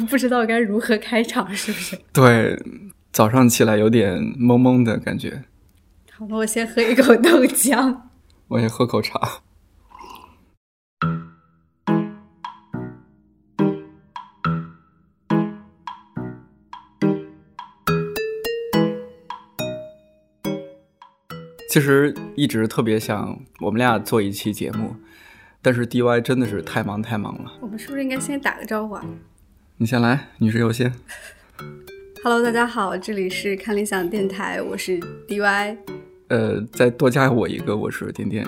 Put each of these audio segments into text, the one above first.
不知道该如何开场，是不是？对，早上起来有点懵懵的感觉。好，吧我先喝一口豆浆。我也喝口茶。其实一直特别想我们俩做一期节目，但是 DY 真的是太忙太忙了。我们是不是应该先打个招呼啊？你先来，女士优先。Hello，大家好，这里是看理想电台，我是 DY。呃，再多加我一个，我是点点。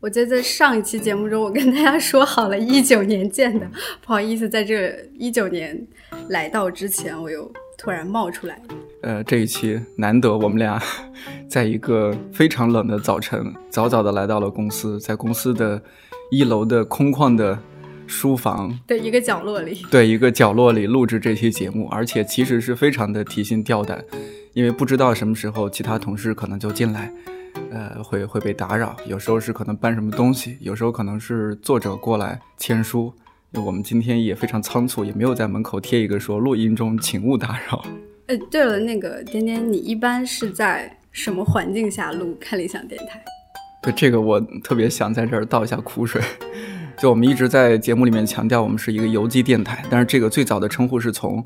我记得在上一期节目中，我跟大家说好了，一九年见的，不好意思，在这一九年来到之前，我又突然冒出来。呃，这一期难得我们俩 在一个非常冷的早晨，早早的来到了公司，在公司的一楼的空旷的书房的一个角落里，对一个角落里录制这期节目，而且其实是非常的提心吊胆，因为不知道什么时候其他同事可能就进来，呃，会会被打扰。有时候是可能搬什么东西，有时候可能是作者过来签书。我们今天也非常仓促，也没有在门口贴一个说录音中请勿打扰。哎，对了，那个点点，你一般是在什么环境下录看理想电台？对这个，我特别想在这儿倒一下苦水。就我们一直在节目里面强调，我们是一个游击电台，但是这个最早的称呼是从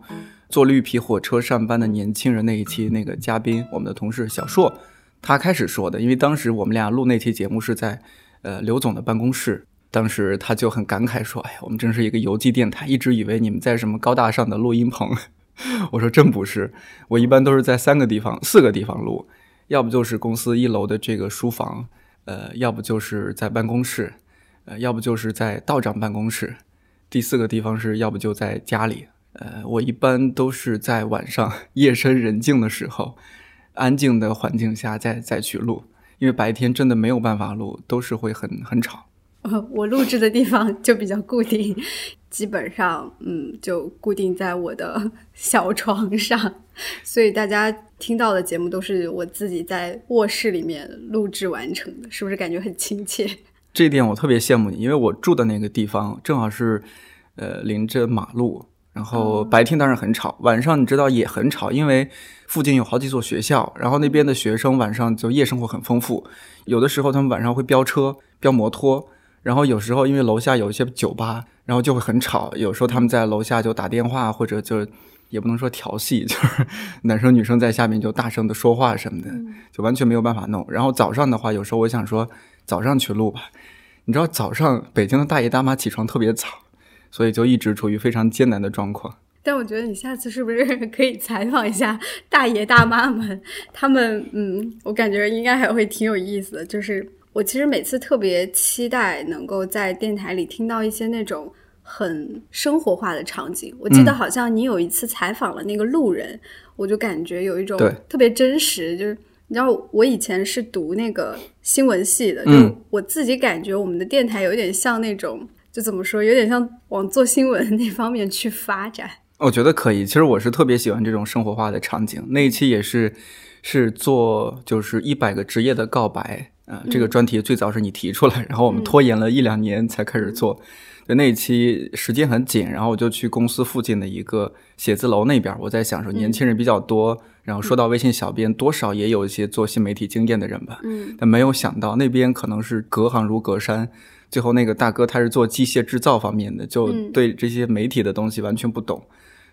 坐绿皮火车上班的年轻人那一期那个嘉宾，我们的同事小硕他开始说的。因为当时我们俩录那期节目是在呃刘总的办公室，当时他就很感慨说：“哎呀，我们真是一个游击电台，一直以为你们在什么高大上的录音棚。” 我说真不是，我一般都是在三个地方、四个地方录，要不就是公司一楼的这个书房，呃，要不就是在办公室，呃，要不就是在道长办公室，第四个地方是要不就在家里。呃，我一般都是在晚上夜深人静的时候，安静的环境下再再去录，因为白天真的没有办法录，都是会很很吵。我录制的地方就比较固定，基本上嗯就固定在我的 小床上，所以大家听到的节目都是我自己在卧室里面录制完成的，是不是感觉很亲切？这一点我特别羡慕你，因为我住的那个地方正好是呃临着马路，然后白天当然很吵，晚上你知道也很吵，因为附近有好几所学校，然后那边的学生晚上就夜生活很丰富，有的时候他们晚上会飙车、飙摩托。然后有时候因为楼下有一些酒吧，然后就会很吵。有时候他们在楼下就打电话，或者就也不能说调戏，就是男生女生在下面就大声的说话什么的，就完全没有办法弄。然后早上的话，有时候我想说早上去录吧，你知道早上北京的大爷大妈起床特别早，所以就一直处于非常艰难的状况。但我觉得你下次是不是可以采访一下大爷大妈们？他们嗯，我感觉应该还会挺有意思的，就是。我其实每次特别期待能够在电台里听到一些那种很生活化的场景。我记得好像你有一次采访了那个路人，嗯、我就感觉有一种特别真实。就是你知道，我以前是读那个新闻系的，嗯、就我自己感觉我们的电台有点像那种，就怎么说，有点像往做新闻那方面去发展。我觉得可以。其实我是特别喜欢这种生活化的场景。那一期也是是做就是一百个职业的告白。呃，这个专题最早是你提出来，然后我们拖延了一两年才开始做。就那一期时间很紧，然后我就去公司附近的一个写字楼那边。我在想说，年轻人比较多，然后说到微信小编，多少也有一些做新媒体经验的人吧。嗯，但没有想到那边可能是隔行如隔山。最后那个大哥他是做机械制造方面的，就对这些媒体的东西完全不懂。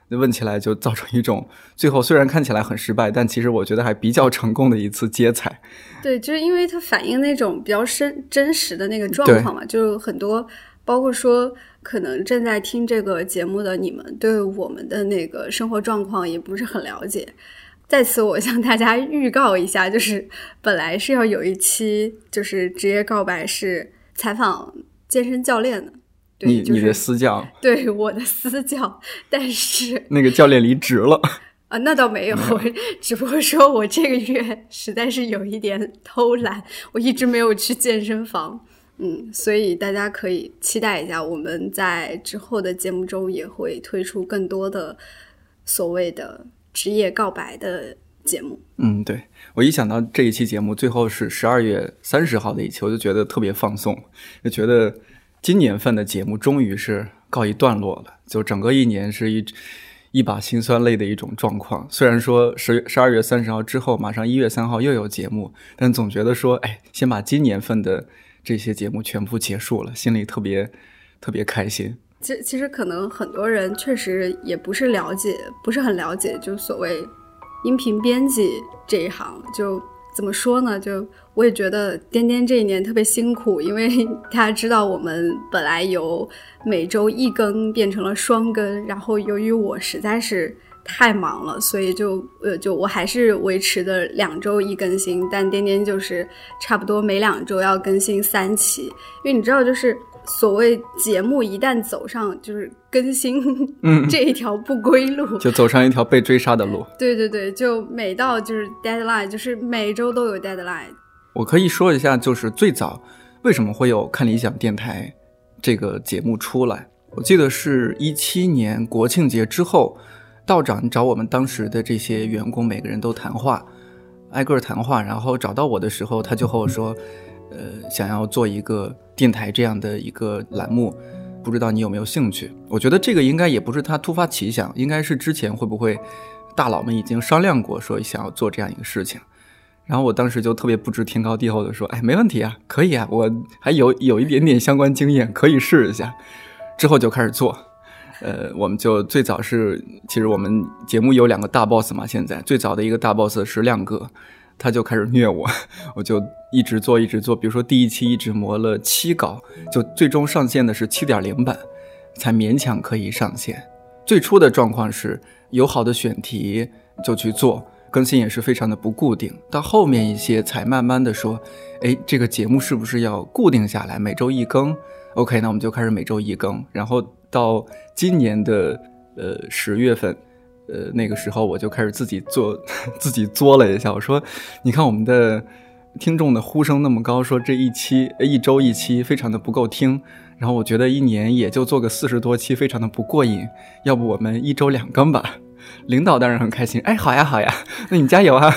那问起来就造成一种，最后虽然看起来很失败，但其实我觉得还比较成功的一次接彩。对，就是因为它反映那种比较深真实的那个状况嘛，就很多，包括说可能正在听这个节目的你们，对我们的那个生活状况也不是很了解。在此，我向大家预告一下，就是本来是要有一期就是职业告白，是采访健身教练的。你、就是、你的私教，对我的私教，但是 那个教练离职了 啊，那倒没有，只不过说我这个月实在是有一点偷懒，我一直没有去健身房，嗯，所以大家可以期待一下，我们在之后的节目中也会推出更多的所谓的职业告白的节目。嗯，对我一想到这一期节目最后是十二月三十号的一期，我就觉得特别放松，就觉得。今年份的节目终于是告一段落了。就整个一年是一一把辛酸泪的一种状况。虽然说十十二月三十号之后，马上一月三号又有节目，但总觉得说，哎，先把今年份的这些节目全部结束了，心里特别特别开心。其其实可能很多人确实也不是了解，不是很了解，就所谓音频编辑这一行，就怎么说呢？就我也觉得颠颠这一年特别辛苦，因为 大家知道我们本来由每周一更变成了双更，然后由于我实在是太忙了，所以就呃就我还是维持的两周一更新，但颠颠就是差不多每两周要更新三期，因为你知道就是。所谓节目一旦走上就是更新，嗯，这一条不归路，就走上一条被追杀的路。对对对，就每到就是 deadline，就是每周都有 deadline。我可以说一下，就是最早为什么会有看理想电台这个节目出来？我记得是一七年国庆节之后，道长找我们当时的这些员工每个人都谈话，挨个谈话，然后找到我的时候，他就和我说。呃，想要做一个电台这样的一个栏目，不知道你有没有兴趣？我觉得这个应该也不是他突发奇想，应该是之前会不会大佬们已经商量过，说想要做这样一个事情。然后我当时就特别不知天高地厚的说，哎，没问题啊，可以啊，我还有有一点点相关经验，可以试一下。之后就开始做，呃，我们就最早是，其实我们节目有两个大 boss 嘛，现在最早的一个大 boss 是亮哥。他就开始虐我，我就一直做，一直做。比如说第一期一直磨了七稿，就最终上线的是七点零版，才勉强可以上线。最初的状况是有好的选题就去做，更新也是非常的不固定。到后面一些才慢慢的说，哎，这个节目是不是要固定下来，每周一更？OK，那我们就开始每周一更。然后到今年的呃十月份。呃，那个时候我就开始自己做，自己作了一下。我说：“你看我们的听众的呼声那么高，说这一期一周一期非常的不够听。然后我觉得一年也就做个四十多期，非常的不过瘾。要不我们一周两更吧？”领导当然很开心，哎，好呀好呀，那你加油啊！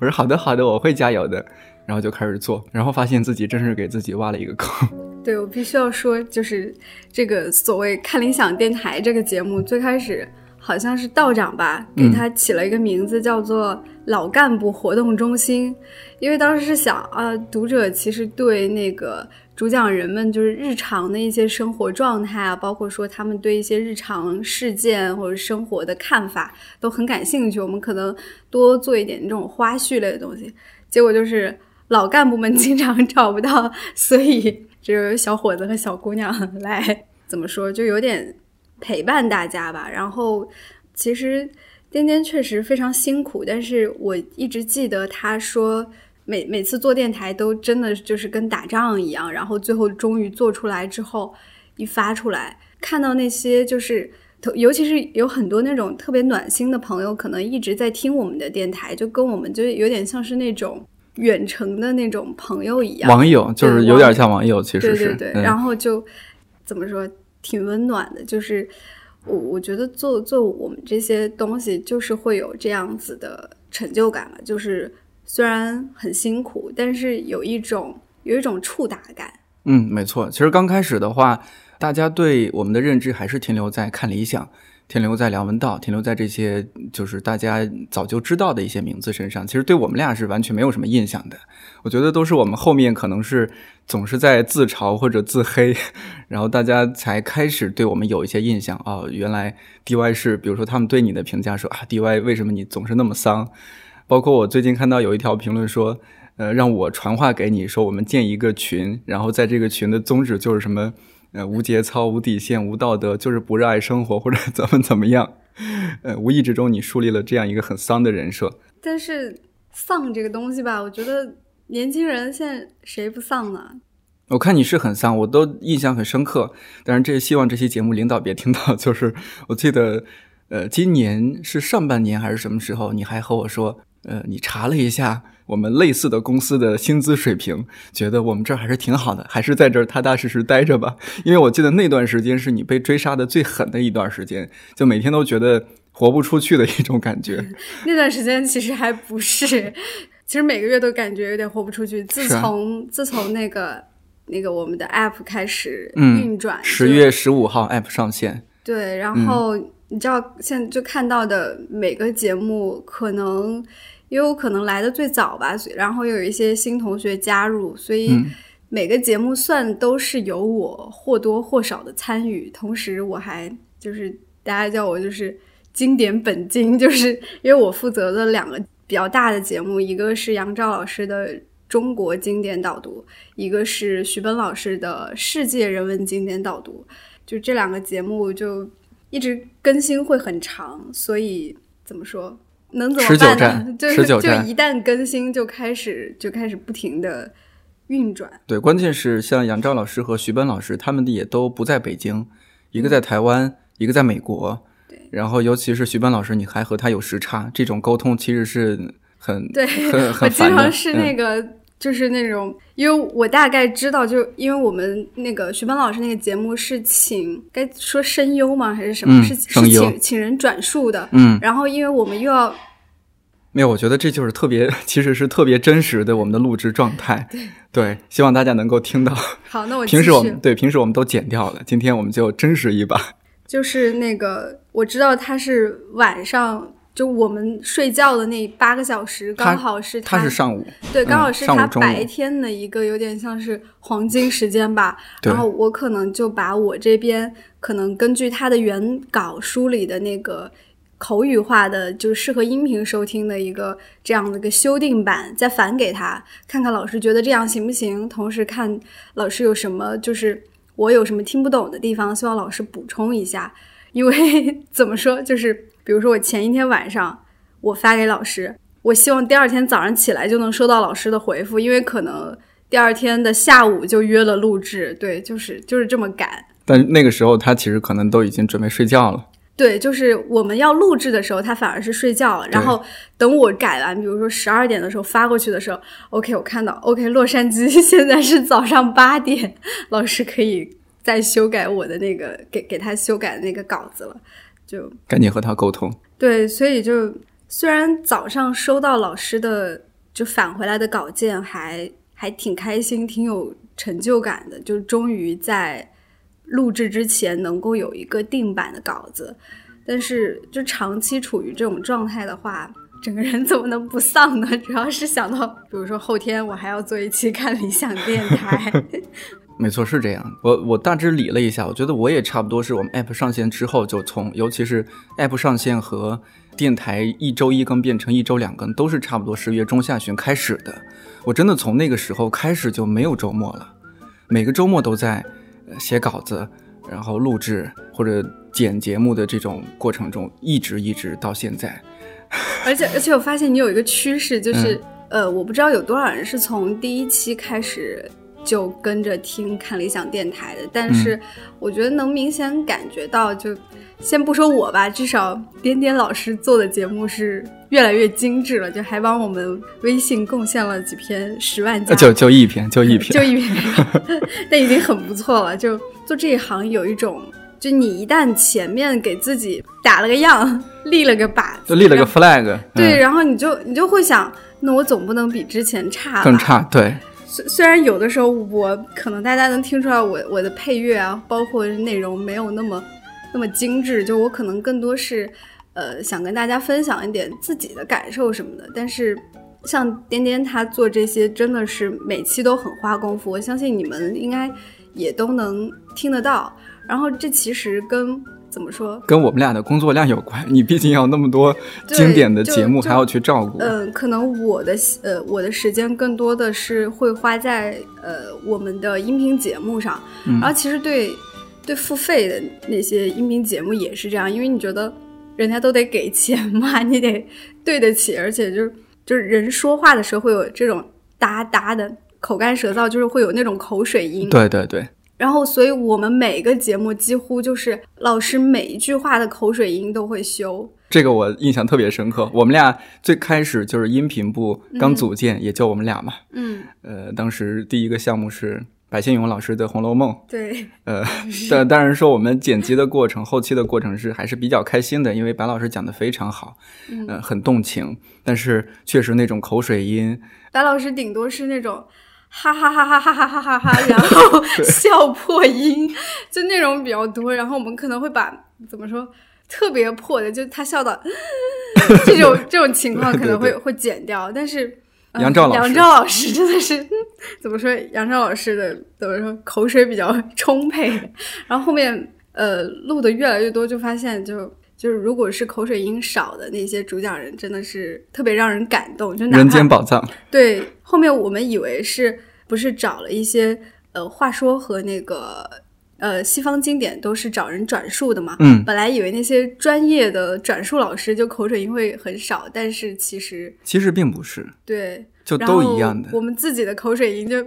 我说：“好的好的，我会加油的。”然后就开始做，然后发现自己真是给自己挖了一个坑。对我必须要说，就是这个所谓看理想电台这个节目最开始。好像是道长吧，给他起了一个名字，叫做“老干部活动中心”，因为当时是想啊，读者其实对那个主讲人们就是日常的一些生活状态啊，包括说他们对一些日常事件或者生活的看法都很感兴趣。我们可能多做一点这种花絮类的东西，结果就是老干部们 经常找不到，所以只有小伙子和小姑娘 来，怎么说，就有点。陪伴大家吧，然后其实颠颠确实非常辛苦，但是我一直记得他说每每次做电台都真的就是跟打仗一样，然后最后终于做出来之后一发出来，看到那些就是尤其是有很多那种特别暖心的朋友，可能一直在听我们的电台，就跟我们就有点像是那种远程的那种朋友一样，网友就是有点像网友，其实是对对对，然后就怎么说？挺温暖的，就是我我觉得做做我们这些东西，就是会有这样子的成就感嘛。就是虽然很辛苦，但是有一种有一种触达感。嗯，没错。其实刚开始的话，大家对我们的认知还是停留在看理想。停留在梁文道，停留在这些就是大家早就知道的一些名字身上，其实对我们俩是完全没有什么印象的。我觉得都是我们后面可能是总是在自嘲或者自黑，然后大家才开始对我们有一些印象哦，原来 DY 是，比如说他们对你的评价说啊，DY 为什么你总是那么丧？包括我最近看到有一条评论说，呃，让我传话给你说，我们建一个群，然后在这个群的宗旨就是什么？呃，无节操、无底线、无道德，就是不热爱生活或者 怎么怎么样。呃，无意之中你树立了这样一个很丧的人设。但是丧这个东西吧，我觉得年轻人现在谁不丧呢？我看你是很丧，我都印象很深刻。但是这希望这期节目领导别听到。就是我记得，呃，今年是上半年还是什么时候，你还和我说，呃，你查了一下。我们类似的公司的薪资水平，觉得我们这儿还是挺好的，还是在这儿踏踏实实待着吧。因为我记得那段时间是你被追杀的最狠的一段时间，就每天都觉得活不出去的一种感觉。那段时间其实还不是，其实每个月都感觉有点活不出去。自从自从那个那个我们的 app 开始嗯运转，十就月十五号 App 上线，对，然嗯后你知道现在就看到的每个节目，可能因为我可能来的最早吧，所以然后又有一些新同学加入，所以嗯每个节目算都是有我或多或少的参与。同时，我还就是大家叫我就是经典本经，就是因为我负责的两个比较大的节目，一个是杨照老师的。中国经典导读，一个是徐奔老师的世界人文经典导读，就这两个节目就一直更新会很长，所以怎么说能怎么持久办呢战？就就持久战一旦更新就开始就开始不停的运转。对，关键是像杨照老师和徐奔老师，他们也都不在北京，一个嗯在台湾，一个在美国。对，然后尤其是徐奔老师，你还和他有时差，这种沟通其实是很对很很 烦的。经常是那嗯个。就是那种，因为我大概知道，就因为我们那个徐帆老师那个节目是请，该说声优吗？还是什么？嗯是是请请人转述的。嗯，然后，因为我们又要没有，我觉得这就是特别，其实是特别真实的我们的录制状态。对，希望大家能够听到。好，那我平时我们对平时我们都剪掉了，今天我们就真实一把。就是那个，我知道他是晚上，就我们睡觉的那八个小时，刚好是他是上午，对，刚好嗯是他白天的一个有点像是黄金时间吧。对然后我可能就把我这边可能根据他的原稿梳理的那个口语化的，就是适合音频收听的一个这样的一个修订版，再返给他，看看老师觉得这样行不行，同时看老师有什么就是我有什么听不懂的地方，希望老师补充一下。因为 怎么说，就是比如说我前一天晚上我发给老师，我希望第二天早上起来就能收到老师的回复，因为可能第二天的下午就约了录制，对，就是就是这么赶。但那个时候他其实可能都已经准备睡觉了。对，就是我们要录制的时候，他反而是睡觉了。然后等我改完，比如说十二点的时候发过去的时候，OK，我看到 OK，洛杉矶现在是早上八点，老师可以再修改我的那个给给他修改的那个稿子了，就赶紧和他沟通。对，所以就虽然早上收到老师的就返回来的稿件还，还挺开心，挺有成就感的，就终于在录制之前能够有一个定版的稿子。但是就长期处于这种状态的话，整个人怎么能不丧呢？主要是想到，比如说后天我还要做一期看理想电台，没错，是这样。我我大致理了一下，我觉得我也差不多是我们 app 上线之后就从，尤其是 app 上线和电台一周一更变成一周两更，都是差不多十月中下旬开始的。我真的从那个时候开始就没有周末了，每个周末都在呃写稿子，然后录制或者剪节目的这种过程中，一直一直到现在。而且而且我发现你有一个趋势，就是、呃，我不知道有多少人是从第一期开始就跟着听看理想电台的，但是我觉得能明显感觉到，就先不说我吧，至少点点老师做的节目是越来越精致了，就还帮我们微信贡献了几篇十万加呃就就一篇，就一篇，就一篇，但已经很不错了。就做这一行有一种，就你一旦前面给自己打了个样，立了个靶子，就立了个 flag，对，嗯、然后你就你就会想，那我总不能比之前差？更差，对。虽虽然有的时候我可能大家能听出来我我的配乐啊，包括内容没有那么那么精致，就我可能更多是呃想跟大家分享一点自己的感受什么的。但是像颠颠他做这些真的是每期都很花功夫，我相信你们应该也都能听得到。然后这其实跟怎么说？跟我们俩的工作量有关，你毕竟要那么多经典的节目还要去照顾。嗯，可能我的呃我的时间更多的是会花在呃我们的音频节目上，嗯然后其实对对付费的那些音频节目也是这样，因为你觉得人家都得给钱嘛，你得对得起，而且就是就是人说话的时候会有这种哒哒的口干舌燥，就是会有那种口水音。对对对，然后，所以我们每个节目几乎就是老师每一句话的口水音都会修。这个我印象特别深刻。我们俩最开始就是音频部刚组建，也就我们俩嘛。嗯，呃，当时第一个项目是白先勇老师的《红楼梦》。对，呃，但当然说我们剪辑的过程、后期的过程是还是比较开心的，因为白老师讲的非常好，嗯呃，很动情。但是确实那种口水音，白老师顶多是那种哈哈哈哈哈哈哈哈哈，然 后笑破音，就那种比较多。然后我们可能会把怎么说特别破的，就他笑到 这种这种情况可能会会剪掉。但是杨照老师，杨照老师真的是 怎么说？杨照老师的怎么说口水比较充沛。然后后面呃录的越来越多，就发现就。就是如果是口水音少的那些主讲人，真的是特别让人感动。就人间宝藏。对，后面我们以为是不是找了一些呃话说和那个呃西方经典都是找人转述的嘛？嗯。本来以为那些专业的转述老师就口水音会很少，但是其实其实并不是。对，就都一样的。我们自己的口水音就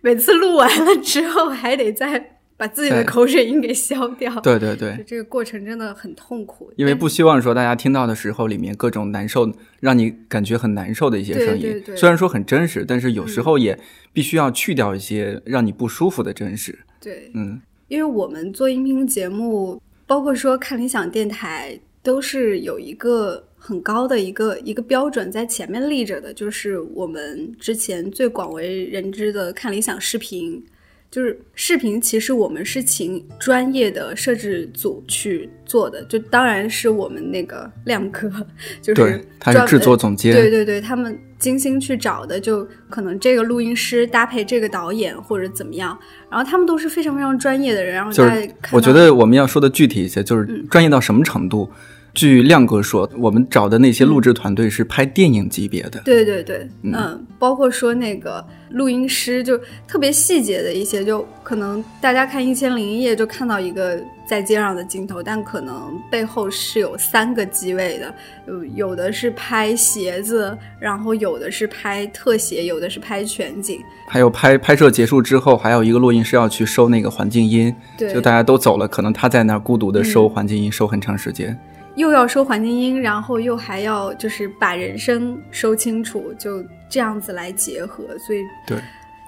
每次录完了之后还得再。把自己的口水音给消掉。对对对，这个过程真的很痛苦。因为不希望说大家听到的时候，里面各种难受，让你感觉很难受的一些声音。虽然说很真实，但是有时候也必须要去掉一些让你不舒服的真实。对，嗯，因为我们做音频节目，包括说看理想电台，都是有一个很高的一个一个标准在前面立着的，就是我们之前最广为人知的看理想视频。就是视频，其实我们是请专业的摄制组去做的，就当然是我们那个亮哥，就是他是制作总监，对对对，他们精心去找的，就可能这个录音师搭配这个导演或者怎么样，然后他们都是非常非常专业的人，然后就是我觉得我们要说的具体一些，就是专业到什么程度。据亮哥说，我们找的那些录制团队是拍电影级别的。对对对，嗯，包括说那个录音师，就特别细节的一些，就可能大家看《一千零一夜》就看到一个在街上的镜头，但可能背后是有三个机位的，有有的是拍鞋子，然后有的是拍特写，有的是拍全景，还有拍拍摄结束之后，还有一个录音师要去收那个环境音，对，就大家都走了，可能他在那儿孤独的收环境音，收很长时间。又要收环境音，然后又还要就是把人声收清楚，就这样子来结合，所以对，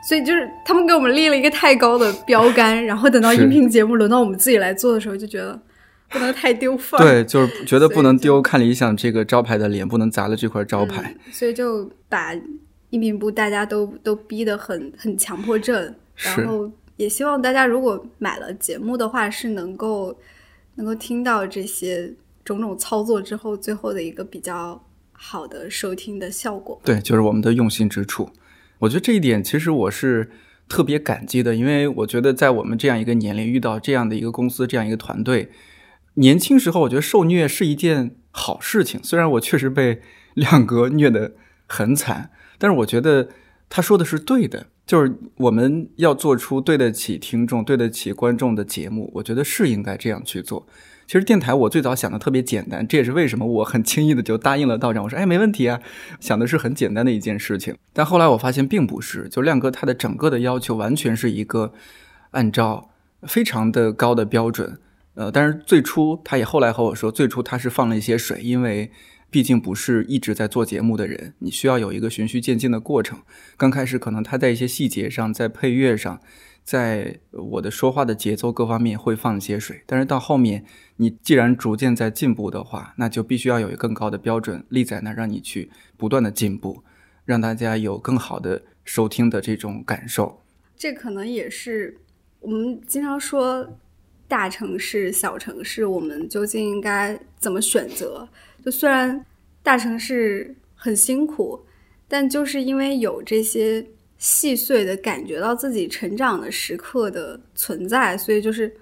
所以就是他们给我们立了一个太高的标杆，然后等到音频节目轮到我们自己来做的时候，就觉得不能太丢份儿。对，就是觉得不能丢看理想这个招牌的脸，不能砸了这块招牌。所以就把音频部大家都都逼得很很强迫症，然后也希望大家如果买了节目的话，是能够能够听到这些。种种操作之后，最后的一个比较好的收听的效果，对，就是我们的用心之处。我觉得这一点其实我是特别感激的，因为我觉得在我们这样一个年龄遇到这样的一个公司、这样一个团队，年轻时候我觉得受虐是一件好事情。虽然我确实被 亮哥虐得很惨，但是我觉得他说的是对的，就是我们要做出对得起听众、对得起观众的节目，我觉得是应该这样去做。其实电台我最早想的特别简单，这也是为什么我很轻易的就答应了道长。我说，哎，没问题啊，想的是很简单的一件事情。但后来我发现并不是，就亮哥他的整个的要求完全是一个按照非常的高的标准。呃，但是最初他也后来和我说，最初他是放了一些水，因为毕竟不是一直在做节目的人，你需要有一个循序渐进的过程。刚开始可能他在一些细节上，在配乐上。在我的说话的节奏各方面会放一些水，但是到后面，你既然逐渐在进步的话，那就必须要有一个更高的标准立在那，让你去不断的进步，让大家有更好的收听的这种感受。这可能也是我们经常说大城市、小城市，我们究竟应该怎么选择？就虽然大城市很辛苦，但就是因为有这些。细碎的感觉到自己成长的时刻的存在，所以就是，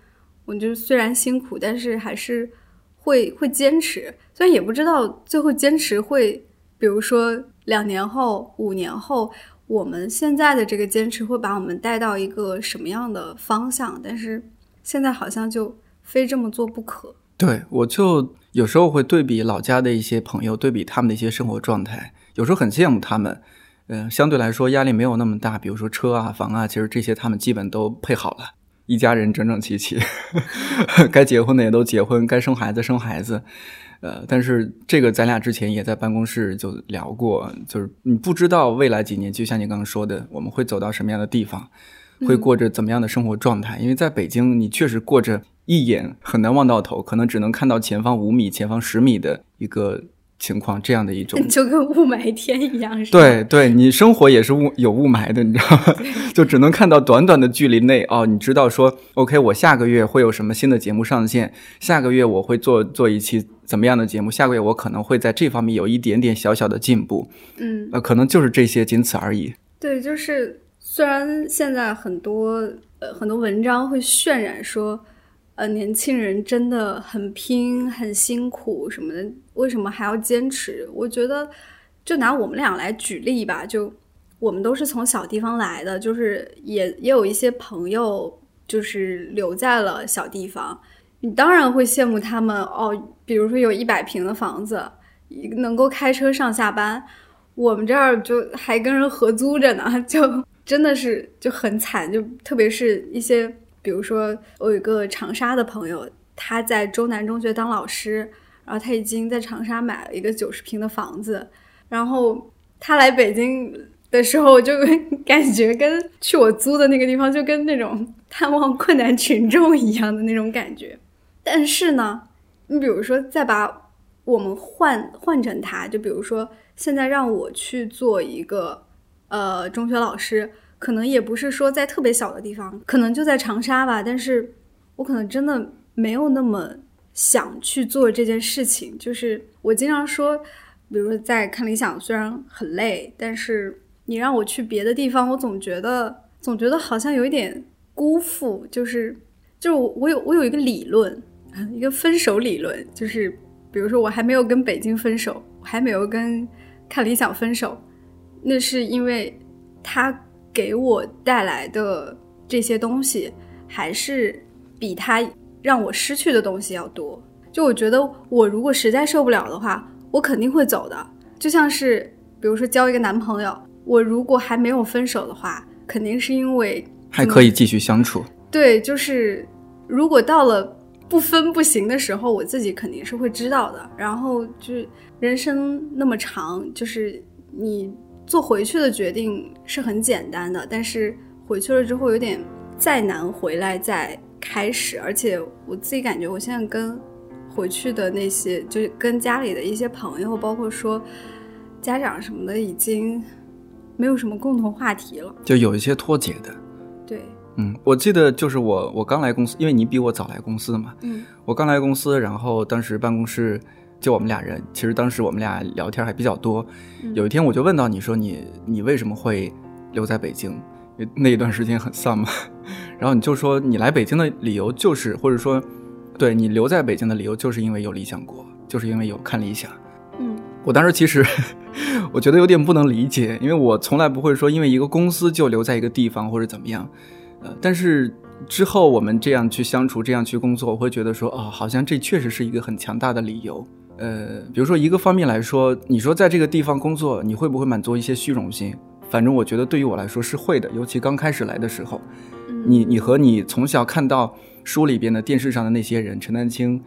我就虽然辛苦，但是还是会会坚持。虽然也不知道最后坚持会，比如说两年后、五年后，我们现在的这个坚持会把我们带到一个什么样的方向，但是现在好像就非这么做不可。对，我就有时候会对比老家的一些朋友，对比他们的一些生活状态，有时候很羡慕他们。嗯，相对来说压力没有那么大，比如说车啊、房啊，其实这些他们基本都配好了，一家人整整齐齐，该结婚的也都结婚，该生孩子生孩子。呃，但是这个咱俩之前也在办公室就聊过，就是你不知道未来几年，就像你刚刚说的，我们会走到什么样的地方，会过着怎么样的生活状态。因为在北京，你确实过着一眼很难望到头，可能只能看到前方五米、前方十米的一个。情况，这样的一种，就跟雾霾天一样，是吧？对对，你生活也是雾有雾霾的，你知道吗？就只能看到短短的距离内哦，你知道说，OK，我下个月会有什么新的节目上线？下个月我会做做一期怎么样的节目？下个月我可能会在这方面有一点点小小的进步，嗯，呃，可能就是这些，仅此而已。对，就是虽然现在很多呃很多文章会渲染说。呃，年轻人真的很拼、很辛苦什么的，为什么还要坚持？我觉得，就拿我们俩来举例吧，就我们都是从小地方来的，就是也也有一些朋友就是留在了小地方，你当然会羡慕他们哦。比如说有一百平的房子，能够开车上下班，我们这儿就还跟人合租着呢，就真的是就很惨，就特别是一些。比如说，我有一个长沙的朋友，他在周南中学当老师，然后他已经在长沙买了一个九十平的房子。然后他来北京的时候，就 感觉跟去我租的那个地方，就跟那种探望困难群众一样的那种感觉。但是呢，你比如说，再把我们换换成他，就比如说现在让我去做一个呃中学老师。可能也不是说在特别小的地方，可能就在长沙吧。但是我可能真的没有那么想去做这件事情。就是我经常说，比如说在看理想，虽然很累，但是你让我去别的地方，我总觉得总觉得好像有一点辜负。就是就是我我有我有一个理论，一个分手理论，就是比如说我还没有跟北京分手，我还没有跟看理想分手，那是因为他。给我带来的这些东西，还是比他让我失去的东西要多。就我觉得，我如果实在受不了的话，我肯定会走的。就像是，比如说交一个男朋友，我如果还没有分手的话，肯定是因为还可以继续相处。对，就是如果到了不分不行的时候，我自己肯定是会知道的。然后就人生那么长，就是你。做回去的决定是很简单的，但是回去了之后有点再难回来再开始，而且我自己感觉我现在跟回去的那些，就是跟家里的一些朋友，包括说家长什么的，已经没有什么共同话题了，就有一些脱节的。对，嗯，我记得就是我我刚来公司，因为你比我早来公司嘛，嗯，我刚来公司，然后当时办公室。就我们俩人，其实当时我们俩聊天还比较多。有一天我就问到你说你你为什么会留在北京？那一段时间很丧嘛。然后你就说你来北京的理由就是，或者说，对你留在北京的理由就是因为有理想国，就是因为有看理想。嗯，我当时其实 我觉得有点不能理解，因为我从来不会说因为一个公司就留在一个地方或者怎么样。呃，但是之后我们这样去相处，这样去工作，我会觉得说，哦，好像这确实是一个很强大的理由。呃，比如说一个方面来说，你说在这个地方工作，你会不会满足一些虚荣心？反正我觉得对于我来说是会的，尤其刚开始来的时候，你你和你从小看到书里边的、电视上的那些人，陈丹青、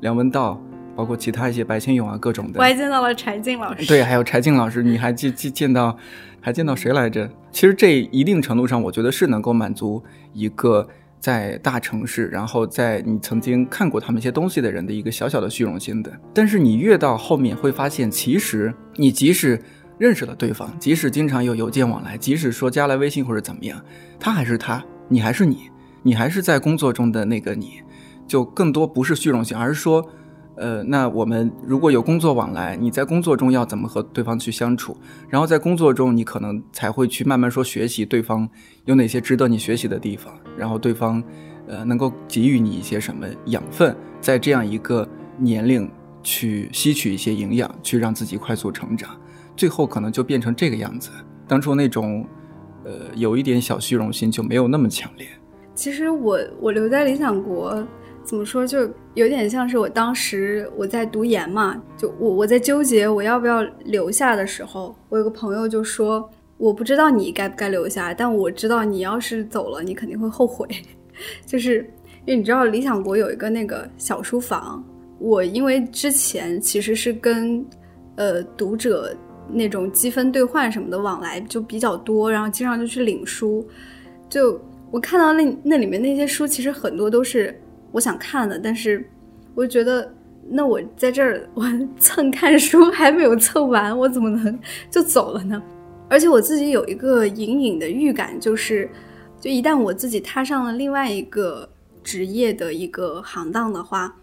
梁文道，包括其他一些白先勇啊，各种的，我还见到了柴静老师，对，还有柴静老师，你还见见见到，还见到谁来着？其实这一定程度上，我觉得是能够满足一个。在大城市，然后在你曾经看过他们一些东西的人的一个小小的虚荣心的，但是你越到后面会发现，其实你即使认识了对方，即使经常有邮件往来，即使说加了微信或者怎么样，他还是他，你还是你，你还是在工作中的那个你，就更多不是虚荣心，而是说。呃，那我们如果有工作往来，你在工作中要怎么和对方去相处？然后在工作中，你可能才会去慢慢说学习对方有哪些值得你学习的地方，然后对方，呃，能够给予你一些什么养分，在这样一个年龄去吸取一些营养，去让自己快速成长，最后可能就变成这个样子。当初那种，呃，有一点小虚荣心就没有那么强烈。其实我我留在理想国。怎么说，就有点像是我当时我在读研嘛，就我我在纠结我要不要留下的时候，我有个朋友就说，我不知道你该不该留下，但我知道你要是走了，你肯定会后悔。就是因为你知道理想国有一个那个小书房，我因为之前其实是跟呃读者那种积分兑换什么的往来就比较多，然后经常就去领书，就我看到那那里面那些书，其实很多都是。我想看的，但是我觉得那我在这儿 我蹭看书还没有蹭完，我怎么能就走了呢？而且我自己有一个隐隐的预感，就是就一旦我自己踏上了另外一个职业的一个行当的话，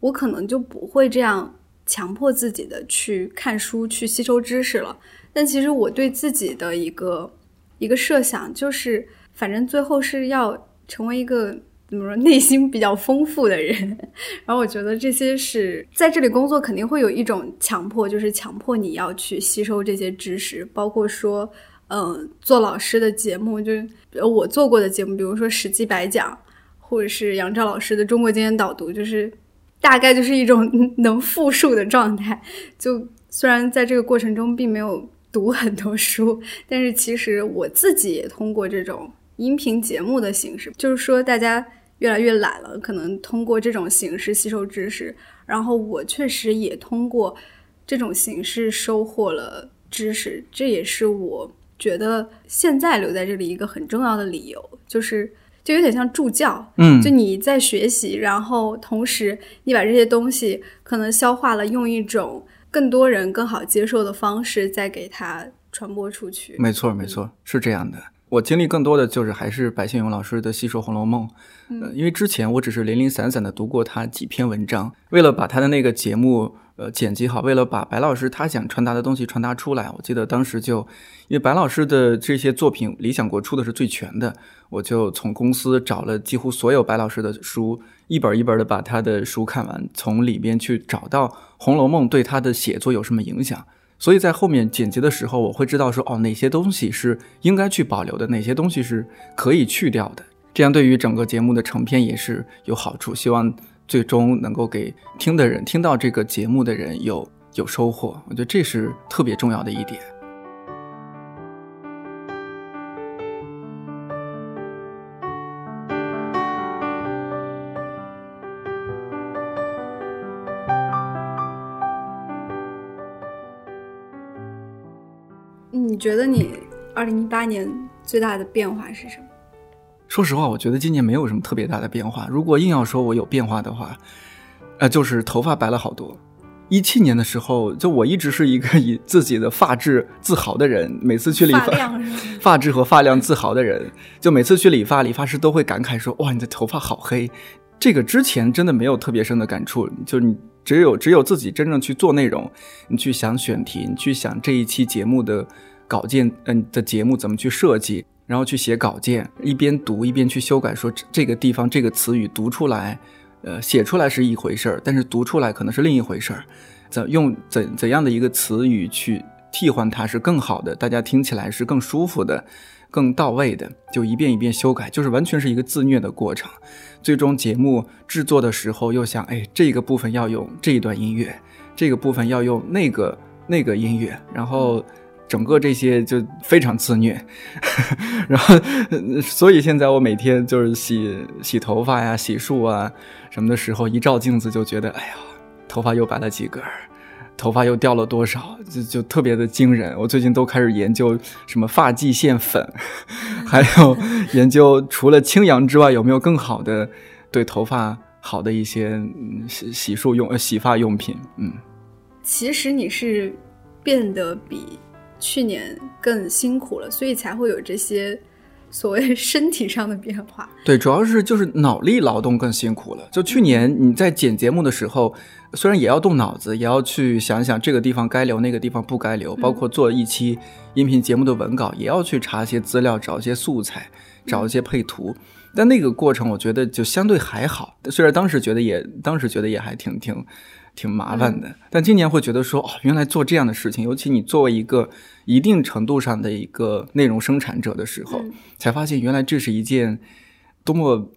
我可能就不会这样强迫自己的去看书去吸收知识了。但其实我对自己的一个一个设想就是，反正最后是要成为一个。怎么说？内心比较丰富的人，然后我觉得这些是在这里工作肯定会有一种强迫，就是强迫你要去吸收这些知识，包括说，嗯，做老师的节目，就是我做过的节目，比如说《史记白讲》，或者是杨照老师的《中国经典导读》，就是大概就是一种 能复述的状态。就虽然在这个过程中并没有读很多书，但是其实我自己也通过这种音频节目的形式，就是说大家。越来越懒了，可能通过这种形式吸收知识，然后我确实也通过这种形式收获了知识，这也是我觉得现在留在这里一个很重要的理由，就是就有点像助教，嗯，就你在学习，然后同时你把这些东西可能消化了，用一种更多人更好接受的方式再给它传播出去。没错，没错，是这样的。我经历更多的就是还是白先勇老师的细说《红楼梦》，呃，因为之前我只是零零散散的读过他几篇文章，为了把他的那个节目呃剪辑好，为了把白老师他想传达的东西传达出来，我记得当时就因为白老师的这些作品，理想国出的是最全的，我就从公司找了几乎所有白老师的书，一本一本的把他的书看完，从里边去找到《红楼梦》对他的写作有什么影响。所以在后面剪辑的时候，我会知道说，哦，哪些东西是应该去保留的，哪些东西是可以去掉的。这样对于整个节目的成片也是有好处。希望最终能够给听的人、听到这个节目的人有有收获。我觉得这是特别重要的一点。觉得你二零一八年最大的变化是什么？说实话，我觉得今年没有什么特别大的变化。如果硬要说我有变化的话，呃，就是头发白了好多。一七年的时候，就我一直是一个以自己的发质自豪的人，每次去理发，发质和发量自豪的人，就每次去理发，理发师都会感慨说：“哇，你的头发好黑。”这个之前真的没有特别深的感触，就你只有只有自己真正去做内容，你去想选题，你去想这一期节目的。稿件，嗯，的节目怎么去设计，然后去写稿件，一边读一边去修改，说这个地方这个词语读出来，呃，写出来是一回事儿，但是读出来可能是另一回事儿，怎用怎怎样的一个词语去替换它是更好的，大家听起来是更舒服的，更到位的，就一遍一遍修改，就是完全是一个自虐的过程。最终节目制作的时候又想，哎，这个部分要用这一段音乐，这个部分要用那个那个音乐，然后。整个这些就非常自虐，然后所以现在我每天就是洗洗头发呀、洗漱啊什么的时候，一照镜子就觉得，哎呀，头发又白了几根，头发又掉了多少，就就特别的惊人。我最近都开始研究什么发际线粉，还有研究除了清扬之外，有没有更好的对头发好的一些洗洗漱用呃洗发用品。嗯，其实你是变得比。去年更辛苦了，所以才会有这些所谓 身体上的变化。对，主要是就是脑力劳动更辛苦了。就去年你在剪节目的时候，虽然也要动脑子，也要去想想这个地方该留，那个地方不该留，包括做一期音频节目的文稿，也要去查一些资料，找一些素材，找一些配图。但那个过程，我觉得就相对还好。虽然当时觉得也，当时觉得也还挺挺。挺麻烦的，但今年会觉得说，哦，原来做这样的事情，尤其你作为一个一定程度上的一个内容生产者的时候，才发现原来这是一件多么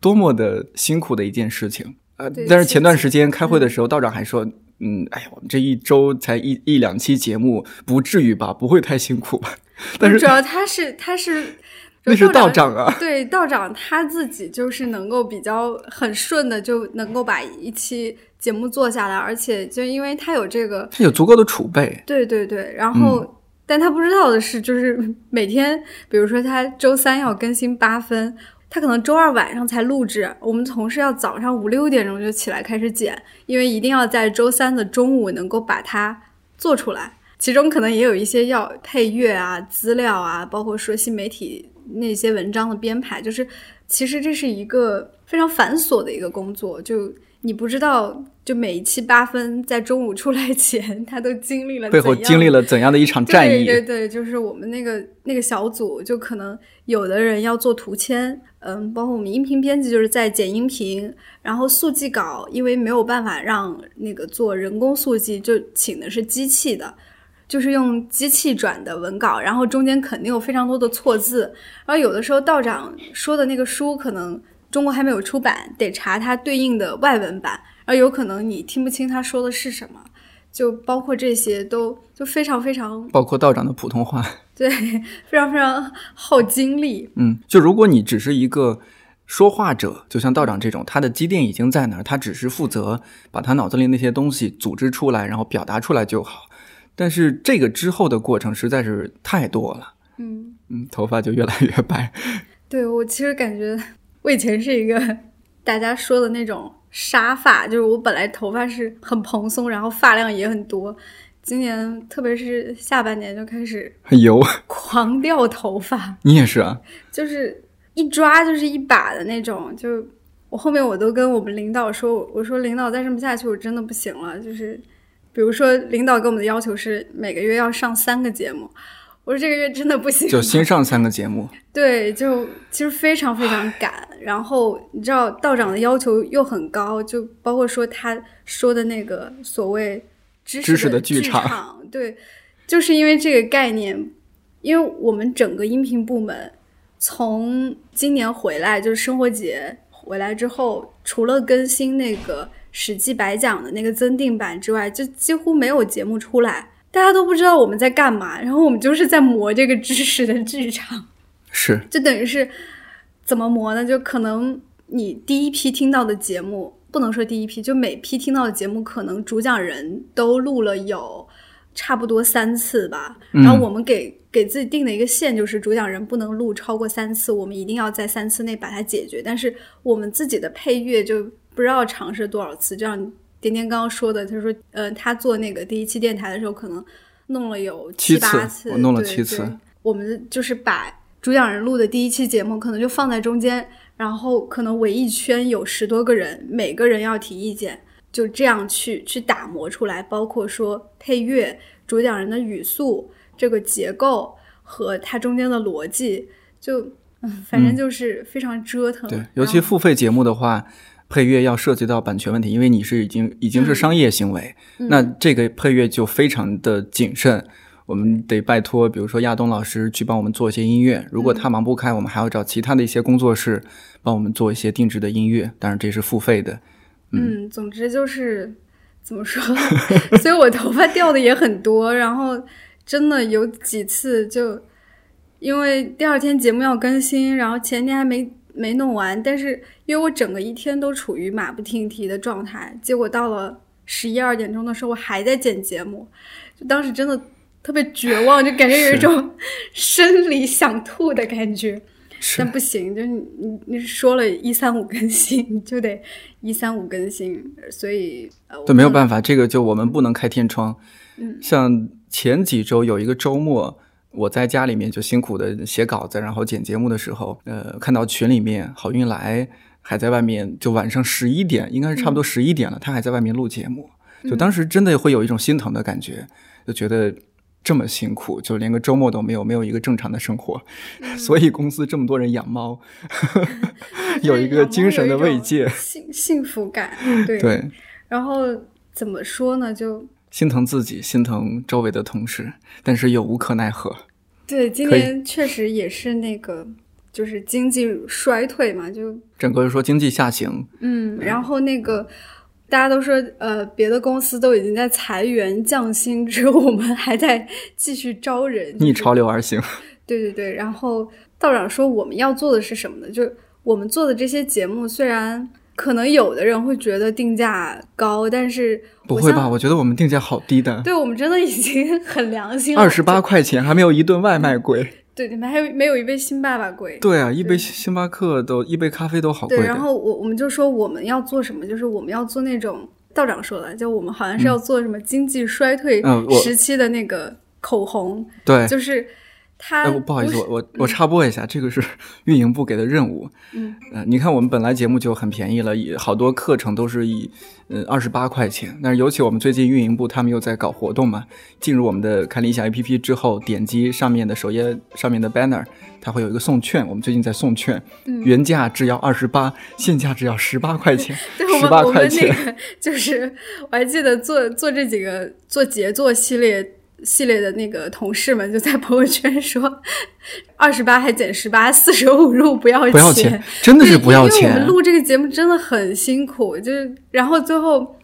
多么的辛苦的一件事情。呃，但是前段时间开会的时候，道长还说，嗯，哎呀，我们这一周才一一两期节目，不至于吧？不会太辛苦吧？但是主要他是他是。那是道长啊，对道长他自己就是能够比较很顺的就能够把一期节目做下来，而且就因为他有这个，他有足够的储备。对对对，然后但他不知道的是，就是每天，比如说他周三要更新八分。他可能周二晚上才录制，我们同事要早上五六点钟就起来开始剪，因为一定要在周三的中午能够把它做出来。其中可能也有一些要配乐啊、资料啊，包括说新媒体那些文章的编排，就是其实这是一个非常繁琐的一个工作，就。你不知道，就每一期八分在中午出来前，他都经历了背后经历了怎样的一场战役？对对对，就是我们那个那个小组，就可能有的人要做图签，嗯，包括我们音频编辑就是在剪音频，然后速记稿，因为没有办法让那个做人工速记，就请的是机器的，就是用机器转的文稿，然后中间肯定有非常多的错字，然后有的时候道长说的那个书可能。中国还没有出版，得查它对应的外文版，而有可能你听不清他说的是什么，就包括这些都就非常非常，包括道长的普通话，对，非常非常耗精力。嗯，就如果你只是一个说话者，就像道长这种，他的积淀已经在那儿，他只是负责把他脑子里那些东西组织出来，然后表达出来就好。但是这个之后的过程实在是太多了。嗯嗯，头发就越来越白。对我其实感觉。我以前是一个大家说的那种沙发，就是我本来头发是很蓬松，然后发量也很多。今年特别是下半年就开始 很油，狂掉头发。你 也是啊？就是一抓就是一把的那种。就我后面我都跟我们领导说，我说领导再这么下去我真的不行了。就是比如说领导给我们的要求是每个月要上三个节目。我说这个月真的不行，就新上三个节目。对，就其实非常非常赶。然后你知道道长的要求又很高，就包括说他说的那个所谓知识的剧场，对，就是因为这个概念，因为我们整个音频部门从今年回来，就是生活节回来之后，除了更新那个《史记白讲》的那个增订版之外，就几乎没有节目出来。大家都不知道我们在干嘛，然后我们就是在磨这个知识的剧场，是，就等于是怎么磨呢？就可能你第一批听到的节目，不能说第一批，就每批听到的节目，可能主讲人都录了有差不多三次吧。然后我们给给自己定的一个线就是主讲人不能录超过三次，我们一定要在三次内把它解决。但是我们自己的配乐就不知道尝试多少次，这样。点点刚刚说的，他说，呃，他做那个第一期电台的时候，可能弄了有七八次，我弄了七次。我们就是把主讲人录的第一期节目，可能就放在中间，然后可能围一圈有十多个人，每个人要提意见，就这样去去打磨出来，包括说配乐、主讲人的语速、这个结构和它中间的逻辑，就嗯，反正就是非常折腾。对，尤其付费节目的话。配乐要涉及到版权问题，因为你是已经已经是商业行为，那这个配乐就非常的谨慎。我们得拜托，比如说亚东老师去帮我们做一些音乐。如果他忙不开，我们还要找其他的一些工作室帮我们做一些定制的音乐。当然，这是付费的。嗯，总之就是怎么说，所以我头发掉的也很多。然后真的有几次就因为第二天节目要更新，然后前天还没。没弄完，但是因为我整个一天都处于马不停蹄的状态，结果到了十一二点钟的时候，我还在剪节目，就当时真的特别绝望，就感觉有一种 生理想吐的感觉。但不行，就是你你说了一三五更新，你就得一三五更新，所以对没有办法，这个就我们不能开天窗。嗯，像前几周有一个周末。我在家里面就辛苦的写稿子，然后剪节目的时候，呃，看到群里面好运来还在外面，就晚上十一点，应该是差不多十一点了，他还在外面录节目，就当时真的会有一种心疼的感觉，就觉得这么辛苦，就连个周末都没有，没有一个正常的生活，所以公司这么多人养猫，有一个精神的慰藉，幸幸福感，对。对，然后怎么说呢，就。心疼自己，心疼周围的同事，但是又无可奈何。对，今年确实也是那个，就是经济衰退嘛，就整个说经济下行。嗯，然后那个大家都说，呃，别的公司都已经在裁员降薪，只有我们还在继续招人，逆潮流而行。对对对，然后道长说我们要做的是什么呢？就我们做的这些节目，虽然。可能有的人会觉得定价高，但是不会吧？我觉得我们定价好低的。对我们真的已经很良心了。二十八块钱还没有一顿外卖贵。对，你们还有没有一杯星爸爸贵？对啊，一杯星巴克都一杯咖啡都好贵。对，然后我我们就说我们要做什么，就是我们要做那种道长说的，就我们好像是要做什么经济衰退时期的那个口红。对，就是。他不好意思，我我我插播一下，这个是 运营部给的任务。嗯，呃，你看我们本来节目就很便宜了，以好多课程都是以嗯二十八块钱。但是尤其我们最近运营部他们又在搞活动嘛，进入我们的看理想 APP 之后，点击上面的首页上面的 banner，它会有一个送券。我们最近在送券，原价只要二十八，现价只要十八块钱，十八块钱。就是我还记得做做这几个做杰作系列。系列的那个同事们就在朋友圈说，二十八还减十八，四舍五入不要钱，不要钱，真的是不要钱。因为我们录这个节目真的很辛苦，就是然后最后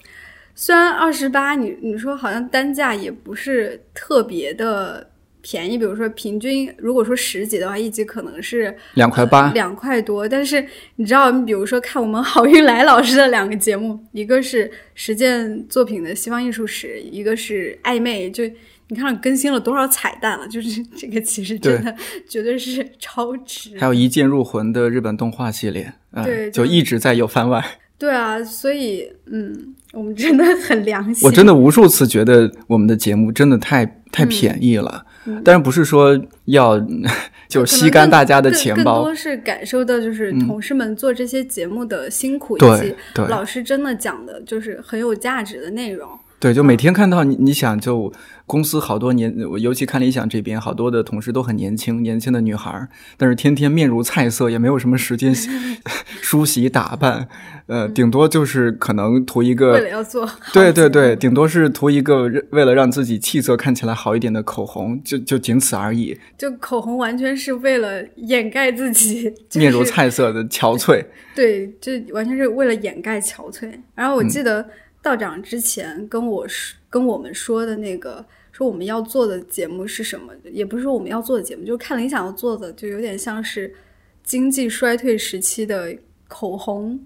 虽然二十八，你你说好像单价也不是特别的便宜，比如说平均如果说十集的话，一集可能是两块八，两块多。但是你知道，你比如说看我们郝运来老师的两个节目，一个是实践作品的西方艺术史，一个是暧昧，就。你看更新了多少彩蛋了？就是 这个，其实真的绝对是超值。还有一键入魂的日本动画系列，对，就一直在有番外。对啊，所以嗯，我们真的很良心。我真的无数次觉得我们的节目真的太太便宜了，但是不是说要 就吸干大家的钱包？更多是感受到就是同事们做这些节目的辛苦，以及老师真的讲的就是很有价值的内容。对，就每天看到你，你想就公司好多年，我尤其看理想这边好多的同事都很年轻，年轻的女孩儿，但是天天面如菜色，也没有什么时间 梳洗打扮，呃，顶多就是可能图一个为了要做，对对对，顶多是涂一个为了让自己气色看起来好一点的口红，就就仅此而已。就口红完全是为了掩盖自己面如菜色的憔悴，对，就完全是为了掩盖憔悴。然后我记得。道长之前跟我说、跟我们说的那个，说我们要做的节目是什么？也不是说我们要做的节目，就是看理想要做的，就有点像是经济衰退时期的口红，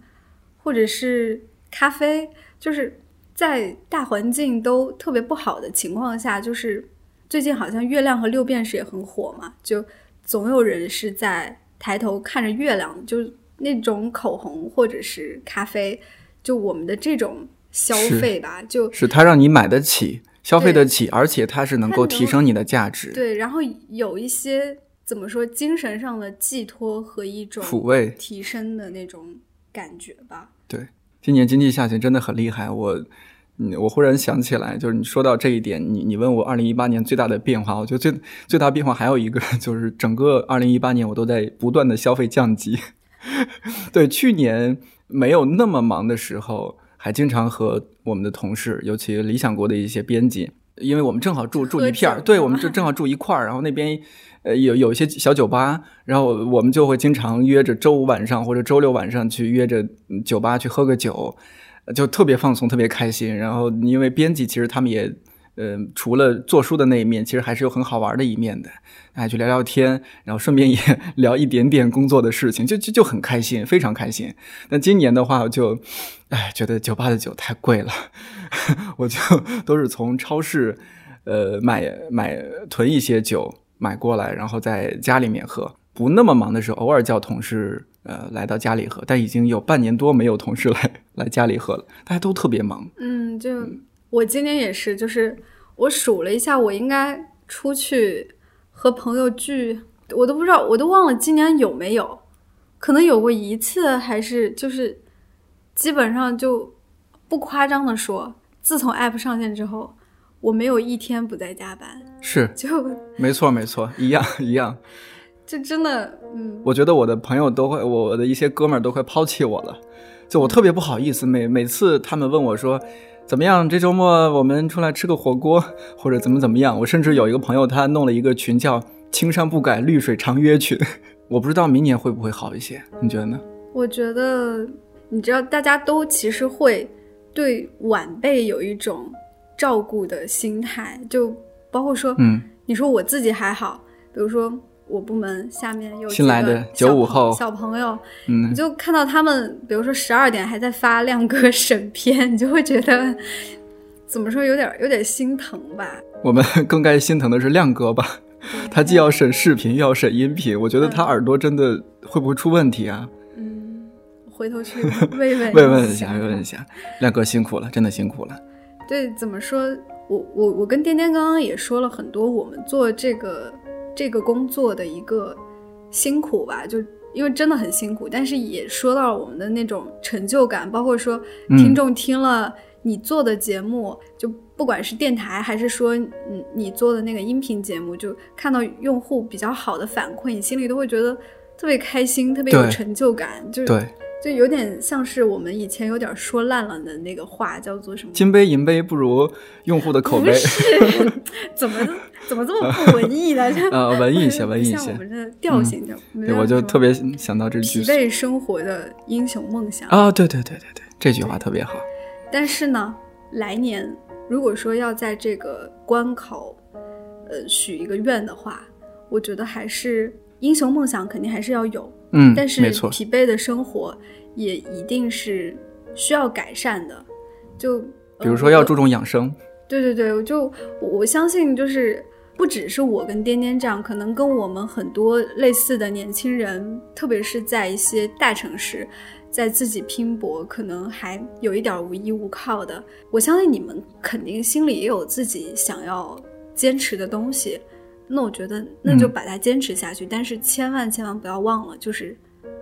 或者是咖啡，就是在大环境都特别不好的情况下，就是最近好像月亮和六便士也很火嘛，就总有人是在抬头看着月亮，就那种口红或者是咖啡，就我们的这种。消费吧，就是它让你买得起、消费得起，而且它是能够提升你的价值。对，然后有一些怎么说，精神上的寄托和一种抚慰、提升的那种感觉吧。对，今年经济下行真的很厉害。我，我忽然想起来，就是你说到这一点，你你问我二零一八年最大的变化，我觉得最最大变化还有一个，就是整个二零一八年我都在不断的消费降级。对，去年没有那么忙的时候。还经常和我们的同事，尤其理想国的一些编辑，因为我们正好住住一片儿，对，我们就正好住一块儿，然后那边呃有有一些小酒吧，然后我们就会经常约着周五晚上或者周六晚上去约着酒吧去喝个酒，就特别放松，特别开心。然后因为编辑其实他们也。呃，除了做书的那一面，其实还是有很好玩的一面的，哎，去聊聊天，然后顺便也 聊一点点工作的事情，就就就很开心，非常开心。但今年的话，就，哎，觉得酒吧的酒太贵了，我就都是从超市，呃，买买囤一些酒买过来，然后在家里面喝。不那么忙的时候，偶尔叫同事，呃，来到家里喝。但已经有半年多没有同事来来家里喝了，大家都特别忙。嗯，就。我今年也是，就是我数了一下，我应该出去和朋友聚，我都不知道，我都忘了今年有没有，可能有过一次，还是就是基本上就不夸张的说，自从 App 上线之后，我没有一天不在加班，是，就 没错没错，一样一样，就真的，嗯，我觉得我的朋友都会，我的一些哥们儿都快抛弃我了，就我特别不好意思，每每次他们问我说。怎么样？这周末我们出来吃个火锅，或者怎么怎么样？我甚至有一个朋友，他弄了一个群叫“青山不改，绿水长约群”。我不知道明年会不会好一些？你觉得呢？我觉得，你知道，大家都其实会对晚辈有一种照顾的心态，就包括说，嗯，你说我自己还好，比如说。我部门下面有新来的九五后小朋友，嗯，你就看到他们，比如说十二点还在发亮哥审片，你就会觉得怎么说有点有点心疼吧？我们 更该心疼的是亮哥吧？他既要审视频，又要审音频，我觉得他耳朵真的会不会出问题啊？嗯，回头去慰问 慰问一下，慰问一下，亮哥辛苦了，真的辛苦了。对，怎么说？我我我跟颠颠刚刚也说了很多，我们做这个这个工作的一个辛苦吧，就因为真的很辛苦，但是也说到了我们的那种成就感，包括说听众听了你做的节目，就不管是电台还是说你你做的那个音频节目，就看到用户比较好的反馈，你心里都会觉得特别开心，特别有成就感，就对。就有点像是我们以前有点说烂了的那个话，叫做什么？金杯银杯不如用户的口碑。不是 怎么怎么这么不文艺呢？呃，文艺一些，文艺一些。像我们这调性就。对，我就特别想到这句。疲惫生活的英雄梦想啊！对对对对对，这句话特别好。但是呢，来年如果说要在这个关口，呃，许一个愿的话，我觉得还是英雄梦想肯定还是要有。嗯，但是疲惫的生活也一定是需要改善的。就比如说要注重养生。对对对，我就我相信，就是不只是我跟颠颠这样，可能跟我们很多类似的年轻人，特别是在一些大城市，在自己拼搏，可能还有一点无依无靠的。我相信你们肯定心里也有自己想要坚持的东西。那我觉得，那就把它坚持下去，但是千万千万不要忘了，就是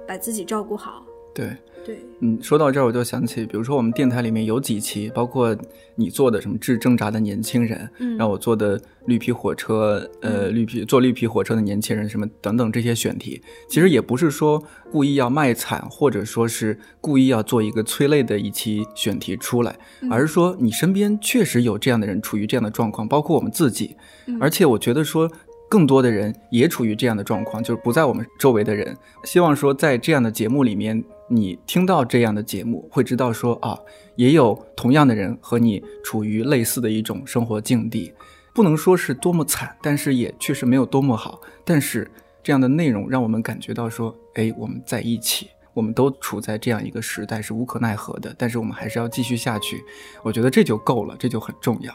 把自己照顾好。对对，嗯，说到这儿我就想起，比如说我们电台里面有几期，包括你做的什么治挣扎的年轻人，嗯，让我做的绿皮火车，呃，绿皮坐绿皮火车的年轻人，什么等等这些选题，其实也不是说故意要卖惨，或者说是故意要做一个催泪的一期选题出来，而是说你身边确实有这样的人处于这样的状况，包括我们自己。而且我觉得说，更多的人也处于这样的状况，就是不在我们周围的人。希望说，在这样的节目里面，你听到这样的节目，会知道说啊，也有同样的人和你处于类似的一种生活境地。不能说是多么惨，但是也确实没有多么好。但是这样的内容让我们感觉到说，哎，我们在一起，我们都处在这样一个时代，是无可奈何的。但是我们还是要继续下去。我觉得这就够了，这就很重要。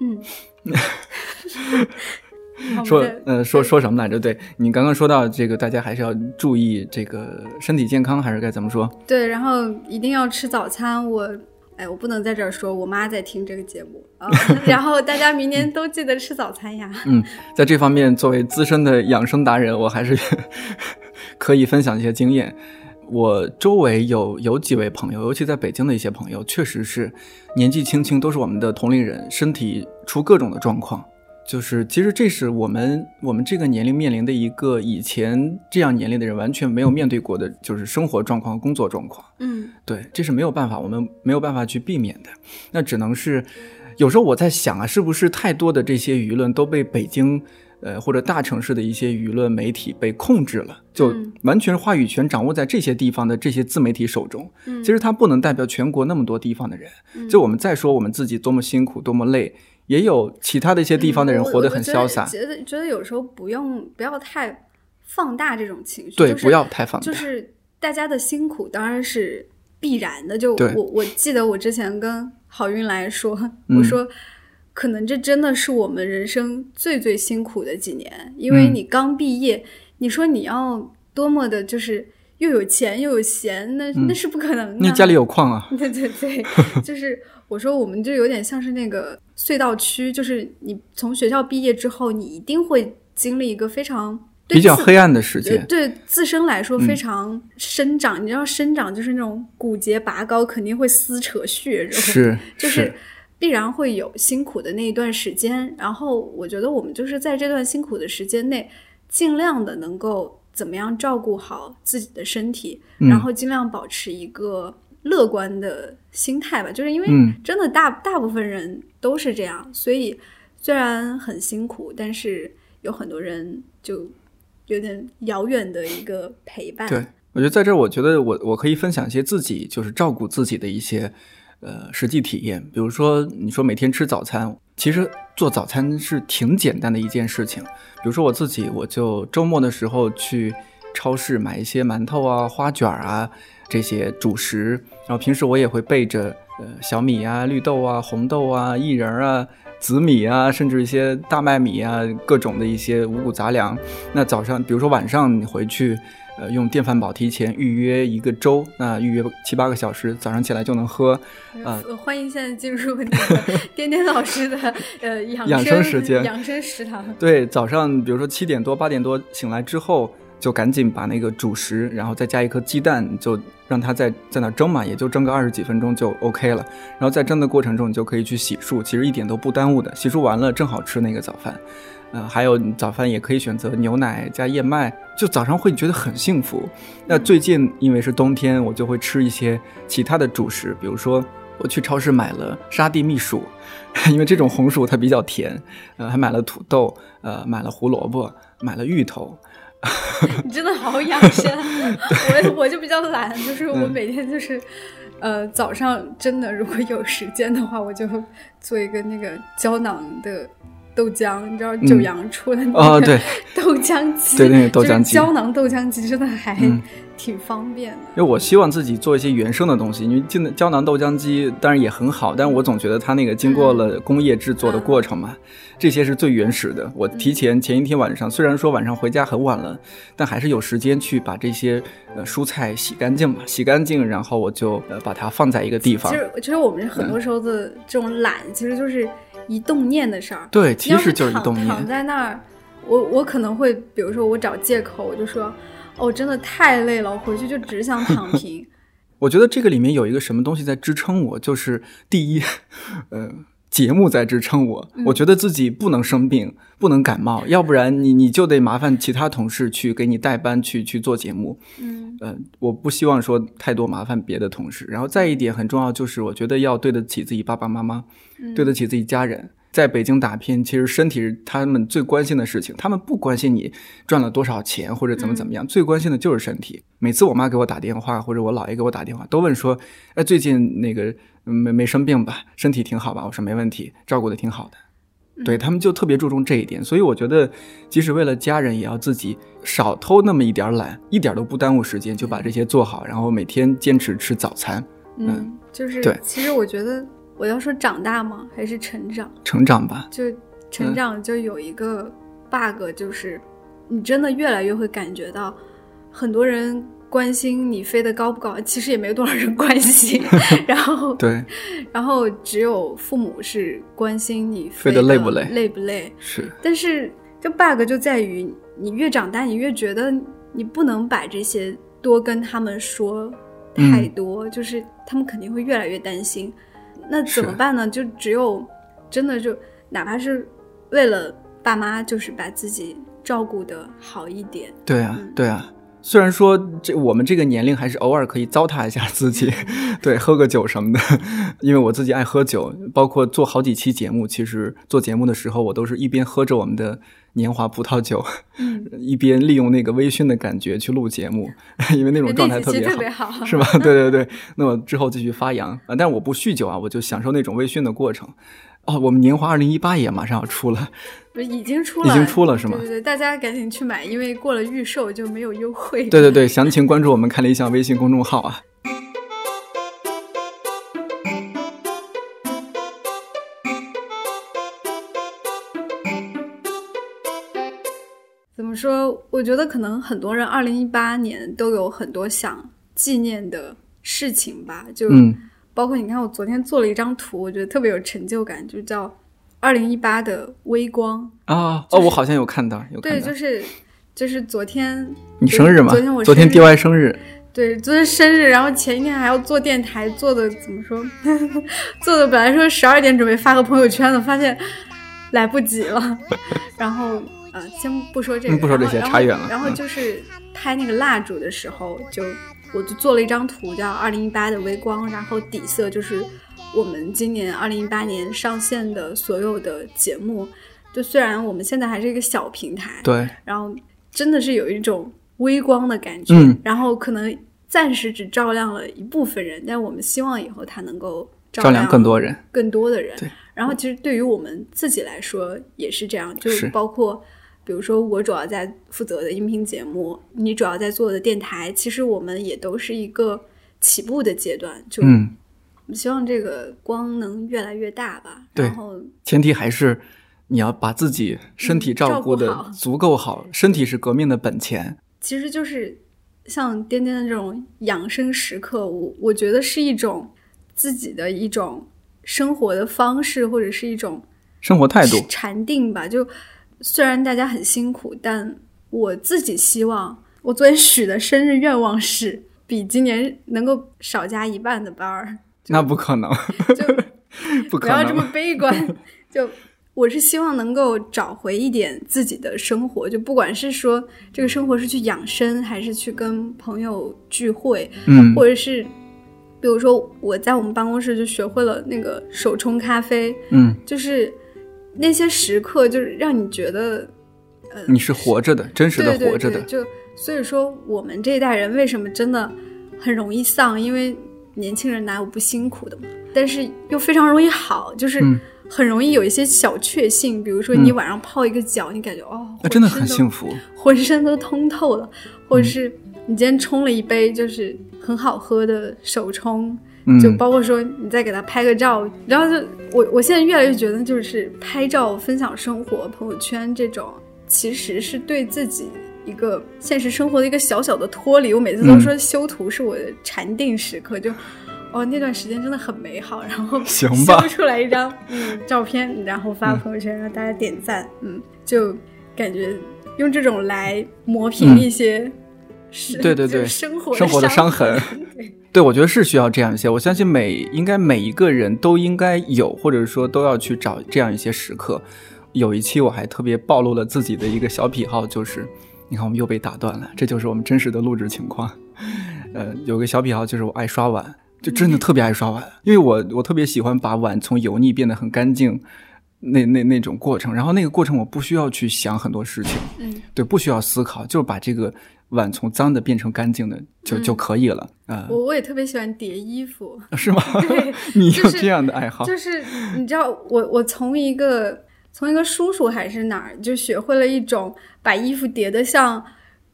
嗯，说呃说说什么来着？对你刚刚说到这个，大家还是要注意这个身体健康，还是该怎么说？对，然后一定要吃早餐。我哎，我不能在这儿说，我妈在听这个节目啊。然后大家明年都记得吃早餐呀。嗯，在这方面，作为资深的养生达人，我还是 可以分享一些经验。我周围有有几位朋友，尤其在北京的一些朋友，确实是年纪轻轻，都是我们的同龄人，身体出各种的状况。就是其实这是我们我们这个年龄面临的一个以前这样年龄的人完全没有面对过的，就是生活状况、工作状况。嗯，对，这是没有办法，我们没有办法去避免的。那只能是，有时候我在想啊，是不是太多的这些舆论都被北京。呃，或者大城市的一些舆论媒体被控制了，就完全话语权掌握在这些地方的这些自媒体手中。其实它不能代表全国那么多地方的人。就我们再说我们自己多么辛苦、多么累，也有其他的一些地方的人活得很潇洒。觉得觉得有时候不用不要太放大这种情绪，对，不要太放大。就是大家的辛苦当然是必然的。就我我记得我之前跟郝运来说，我说。可能这真的是我们人生最最辛苦的几年，因为你刚毕业，你说你要多么的，就是又有钱又有闲，那那是不可能的。你家里有矿啊？对对对，就是我说，我们就有点像是那个隧道区，就是你从学校毕业之后，你一定会经历一个非常比较黑暗的时间，对自身来说非常生长。你知道，生长就是那种骨节拔高，肯定会撕扯血肉，是就是。必然会有辛苦的那一段时间，然后我觉得我们就是在这段辛苦的时间内，尽量的能够怎么样照顾好自己的身体，然后尽量保持一个乐观的心态吧。就是因为真的大大部分人都是这样，所以虽然很辛苦，但是有很多人就有点遥远的一个陪伴。对我觉得在这，我觉得我我可以分享一些自己就是照顾自己的一些。呃，实际体验，比如说，你说每天吃早餐，其实做早餐是挺简单的一件事情。比如说我自己，我就周末的时候去超市买一些馒头啊、花卷啊这些主食，然后平时我也会备着呃小米啊、绿豆啊、红豆啊、薏仁啊、紫米啊，甚至一些大麦米啊，各种的一些五谷杂粮。那早上，比如说晚上你回去。呃，用电饭煲提前预约一个粥，那预约七八个小时，早上起来就能喝。呃，欢迎现在进入那个 颠颠老师的呃养生时间，养生食堂。对，早上比如说七点多、八点多醒来之后，就赶紧把那个主食，然后再加一颗鸡蛋，就让它在在那蒸嘛，也就蒸个二十几分钟就 OK 了。然后在蒸的过程中，你就可以去洗漱，其实一点都不耽误的。洗漱完了，正好吃那个早饭。呃，还有早饭也可以选择牛奶加燕麦，就早上会觉得很幸福。那最近因为是冬天，我就会吃一些其他的主食，比如说我去超市买了沙地蜜薯，因为这种红薯它比较甜。呃，还买了土豆，呃，买了胡萝卜，买了芋头。你真的好养生，我我就比较懒，就是我每天就是，呃，早上真的如果有时间的话，我就做一个那个胶囊的。豆浆，你知道九阳出的那个 豆浆机，对那个豆浆机，胶囊豆浆机真的还挺方便的。因为我希望自己做一些原生的东西，因为进胶囊豆浆机当然也很好，但是我总觉得它那个经过了工业制作的过程嘛，这些是最原始的。我提前前一天晚上，虽然说晚上回家很晚了，但还是有时间去把这些呃蔬菜洗干净嘛，洗干净，然后我就呃把它放在一个地方。其实其实我们很多时候的这种懒，其实就是。一动念的事儿，对，其实就是一动念。躺在那儿，我我可能会，比如说我找借口，我就说，哦，真的太累了，我回去就只想躺 平。我觉得这个里面有一个什么东西在支撑我，就是第一，呃，节目在支撑我。我觉得自己不能生病，不能感冒，要不然你你就得麻烦其他同事去给你代班去去做节目。嗯，呃，我不希望说太多麻烦别的同事。然后再一点很重要，就是我觉得要对得起自己爸爸妈妈。对得起自己家人，在北京打拼，其实身体是他们最关心的事情。他们不关心你赚了多少钱或者怎么怎么样，最关心的就是身体。每次我妈给我打电话，或者我姥爷给我打电话，都问说：“哎，最近那个没没生病吧？身体挺好吧？”我说：“没问题，照顾的挺好的。”对他们就特别注重这一点。所以我觉得，即使为了家人，也要自己少偷那么一点懒，一点都不耽误时间，就把这些做好，然后每天坚持吃早餐。嗯，就是对。其实我觉得。我要说长大吗？还是成长？成长吧。就成长，就有一个 bug，就是你真的越来越会感觉到，很多人关心你飞得高不高，其实也没多少人关心。然后对，然后只有父母是关心你飞得累不累，累不累。是。但是这 bug 就在于，你越长大，你越觉得你不能把这些多跟他们说太多，就是他们肯定会越来越担心。那怎么办呢？就只有真的就哪怕是为了爸妈，就是把自己照顾的好一点。对啊，对啊。虽然说这我们这个年龄还是偶尔可以糟蹋一下自己，对，喝个酒什么的。因为我自己爱喝酒，包括做好几期节目，其实做节目的时候，我都是一边喝着我们的年华葡萄酒，一边利用那个微醺的感觉去录节目，因为那种状态特别好，是吧？对对对。那么之后继续发扬啊，但是我不酗酒啊，我就享受那种微醺的过程。哦，我们年华二零一八也马上要出了，不已经出了，已经出了是吗？对对，大家赶紧去买，因为过了预售就没有优惠。对对对，详情关注我们看理想微信公众号啊。怎么说？我觉得可能很多人二零一八年都有很多想纪念的事情吧，就。包括你看，我昨天做了一张图，我觉得特别有成就感，就叫“二零一八的微光”啊。哦，我好像有看到，有对，就是就是昨天你生日吗？昨天我昨天 DY 生日，对，昨天生日，然后前一天还要做电台，做的怎么说？做的本来说十二点准备发个朋友圈的，发现来不及了。然后呃，先不说这个，不说这些，差远了。然后就是拍那个蜡烛的时候就。我就做了一张图，叫“二零一八的微光”，然后底色就是我们今年二零一八年上线的所有的节目。就虽然我们现在还是一个小平台，对，然后真的是有一种微光的感觉。然后可能暂时只照亮了一部分人，但我们希望以后它能够照亮更多人，更多的人。对。然后其实对于我们自己来说也是这样，就是包括。比如说，我主要在负责的音频节目，你主要在做的电台，其实我们也都是一个起步的阶段。就我们希望这个光能越来越大吧。对然后前提还是你要把自己身体照顾的足够好，身体是革命的本钱。其实就是像颠颠的这种养生时刻，我我觉得是一种自己的一种生活的方式，或者是一种生活态度，禅定吧。就虽然大家很辛苦，但我自己希望，我昨天许的生日愿望是比今年能够少加一半的班儿，那不可能，就 不可不要这么。悲观。就我是希望能够找回一点自己的生活，就不管是说这个生活是去养生，还是去跟朋友聚会，嗯，或者是比如说我在我们办公室就学会了那个手冲咖啡，嗯，就是那些时刻，就是让你觉得呃你是活着的，真实的活着的。对，就所以说我们这一代人为什么真的很容易丧，因为年轻人哪有不辛苦的嘛？但是又非常容易好，就是嗯。很容易有一些小确幸，比如说你晚上泡一个脚，你感觉哦，那真的很幸福。浑身都通透了，或者是你今天冲了一杯就是很好喝的手冲，嗯，就包括说你再给他拍个照，然后就我我现在越来越觉得，就是拍照分享生活、朋友圈这种，其实是对自己一个现实生活的一个小小的脱离。我每次都说修图是我的禅定时刻，就哦那段时间真的很美好，然后 行吧修出来一张嗯照片，然后发朋友圈，让大家点赞，嗯，就感觉用这种来磨平一些对对对生活生活的伤痕对对，我觉得是需要这样一些。我相信每应该每一个人都应该有，或者说都要去找这样一些时刻。有一期我还特别暴露了自己的一个小癖好，就是你看我们又被打断了，这就是我们真实的录制情况。呃，有个小癖好就是我爱刷碗，就真的特别爱刷碗，因为我我特别喜欢把碗从油腻变得很干净。那那那种过程，然后那个过程我不需要去想很多事情，嗯，对，不需要思考，就是把这个碗从脏的变成干净的就、就可以了啊、我我也特别喜欢叠衣服，是吗？对你有这样的爱好？就是你知道，我我从一个从一个叔叔还是哪儿，就学会了一种把衣服叠得像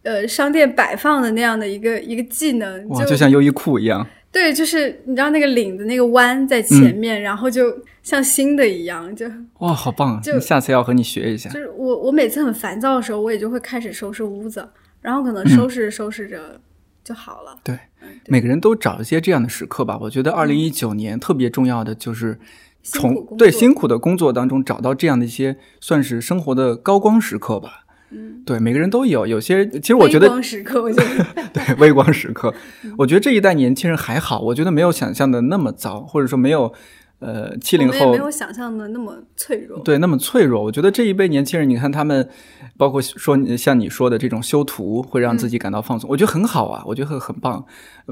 呃商店摆放的那样的一个一个技能，哇，就像优衣库一样。对，就是你知道那个领子那个弯在前面，然后就像新的一样，就哇，好棒啊！就下次要和你学一下就。是我我每次很烦躁的时候，我也就会开始收拾屋子，然后可能收拾收拾着就好了。对，每个人都找一些这样的时刻吧。我觉得二零一九年特别重要的就是从对辛苦的工作当中找到这样的一些算是生活的高光时刻吧。嗯，对，每个人都有。有些其实我觉得微光时刻，我觉得 对微光时刻，嗯我觉得这一代年轻人还好，我觉得没有想象的那么糟，或者说没有呃七零后也没有想象的那么脆弱。对，那么脆弱。我觉得这一辈年轻人，你看他们，包括说你像你说的这种修图，会让自己感到放松，我觉得很好啊，我觉得很很棒。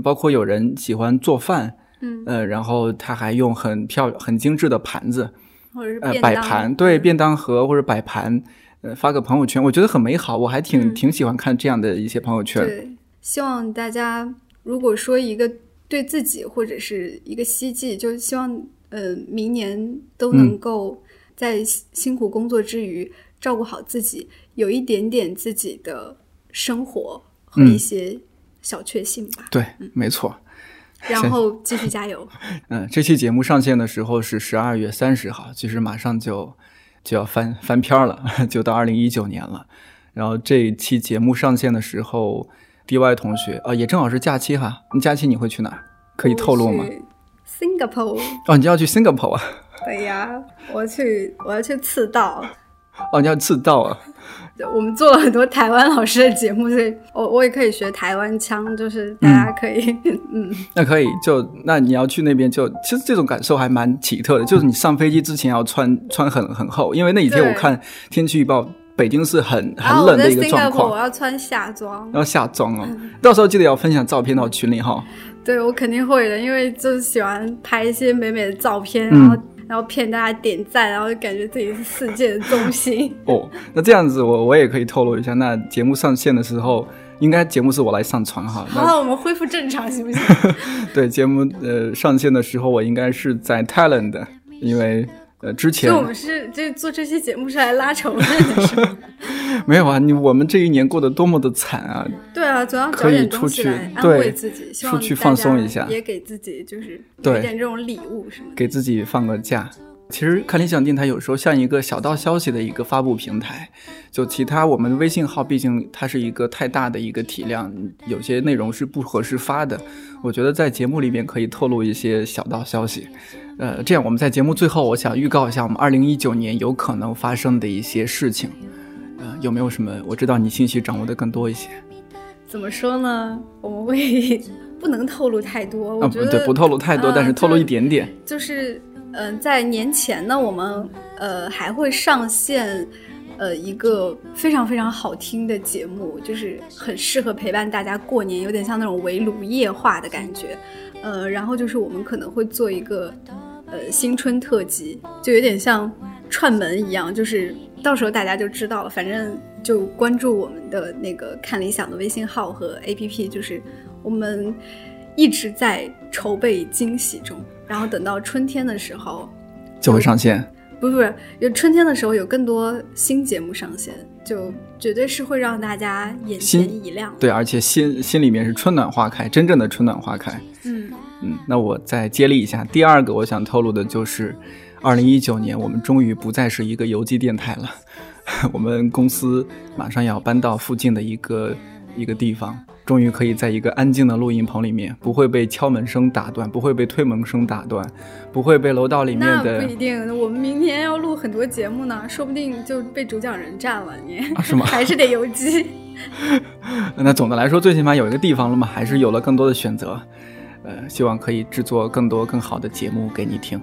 包括有人喜欢做饭，嗯，呃，然后他还用很漂很精致的盘子，或者是呃，摆盘，对，嗯便当盒或者摆盘，呃，发个朋友圈，我觉得很美好。我还挺、嗯挺喜欢看这样的一些朋友圈。对，希望大家如果说一个对自己或者是一个希冀，就希望呃明年都能嗯够在辛辛苦工作之余照顾好自己，有一点点自己的生活和嗯一些小确幸吧。对，没错。然后继续加油。嗯，这期节目上线的时候是十二月三十号，其实马上就就要翻翻篇儿了，就到二零一九年了。然后这一期节目上线的时候，DY 同学啊、也正好是假期哈。你假期你会去哪儿？可以透露吗？？Singapore，哦，你要去 Singapore 啊？对呀，我去，我要去赤道。哦，你要自道啊？我们做了很多台湾老师的节目，所以我我也可以学台湾腔，就是大家可以，嗯那可以，就那你要去那边就，其实这种感受还蛮奇特的，就是你上飞机之前要穿穿很很厚，因为那几天我看天气预报，北京是很很冷的一个状 Singapore 我，要穿夏装，要夏装哦。到时候记得要分享照片到群里哈。对我肯定会的，因为就是喜欢拍一些美美的照片，嗯然后、然后骗大家点赞，然后就感觉自己是世界的中心。哦，那这样子我我也可以透露一下，那节目上线的时候，应该节目是我来上传哈。好了，我们恢复正常行不行？对节目呃上线的时候，我应该是在 Thailand 的，因为呃之前就我们是这做这期节目是来拉仇恨的，是吗？没有啊，你我们这一年过得多么的惨啊！对啊，总要可以出去安对慰自己，出去放松一下也给自己就是对点这种礼物什么的。给自己放个假。其实看理想电台有时候像一个小道消息的一个发布平台，就其他我们微信号，毕竟它是一个太大的一个体量，有些内容是不合适发的。我觉得在节目里面可以透露一些小道消息，呃，这样我们在节目最后，我想预告一下我们二零一九年有可能发生的一些事情，呃，有没有什么？我知道你信息掌握的更多一些怎么说呢？我们会 不能透露太多，我啊，觉得、不对，不透露太多，呃但是透露一就点点。就是，嗯、在年前呢，我们呃还会上线呃一个非常非常好听的节目，就是很适合陪伴大家过年，有点像那种围炉夜话的感觉。呃，然后就是我们可能会做一个呃新春特辑，就有点像串门一样，就是到时候大家就知道了，反正就关注我们的那个看理想的微信号和 APP，就是我们一直在筹备惊喜中，然后等到春天的时候，就会上线。不是不是，有春天的时候有更多新节目上线，就绝对是会让大家眼前一亮。对，而且心心里面是春暖花开，真正的春暖花开。嗯，嗯，那我再接力一下，第二个我想透露的就是，二零一九年我们终于不再是一个游击电台了，我们公司马上要搬到附近的一个一个地方，终于可以在一个安静的录音棚里面，不会被敲门声打断，不会被推门声打断，不会被楼道里面那的不一定，我们明天要录很多节目呢，说不定就被主讲人占了，你、啊是吗 还是得游击。那总的来说，最起码有一个地方了嘛，还是有了更多的选择。呃，希望可以制作更多更好的节目给你听。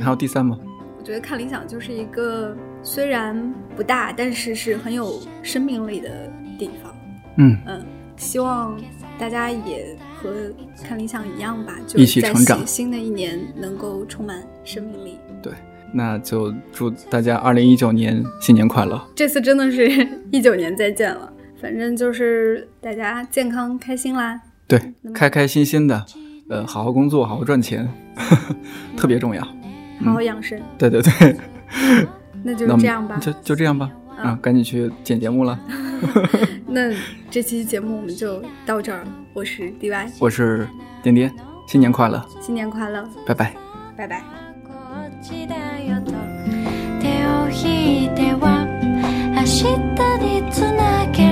还有第三吗？我觉得看理想就是一个虽然不大，但是是很有生命力的地方。嗯，嗯，希望大家也和看理想一样吧，就一起在成长新新的一年能够充满生命力。对，那就祝大家二零一九年新年快乐。这次真的是一九年再见了，反正就是大家健康开心啦。对，开开心心的，呃，好好工作，好好赚钱，特别重要。好好养生，对对对，那就这样吧。就就这样吧。嗯啊，赶紧去剪节目了。那这期节目我们就到这儿，我是 DY，我是点点，新年快乐，新年快乐，拜拜。拜拜。こっちだよと手を引いては明日につなげ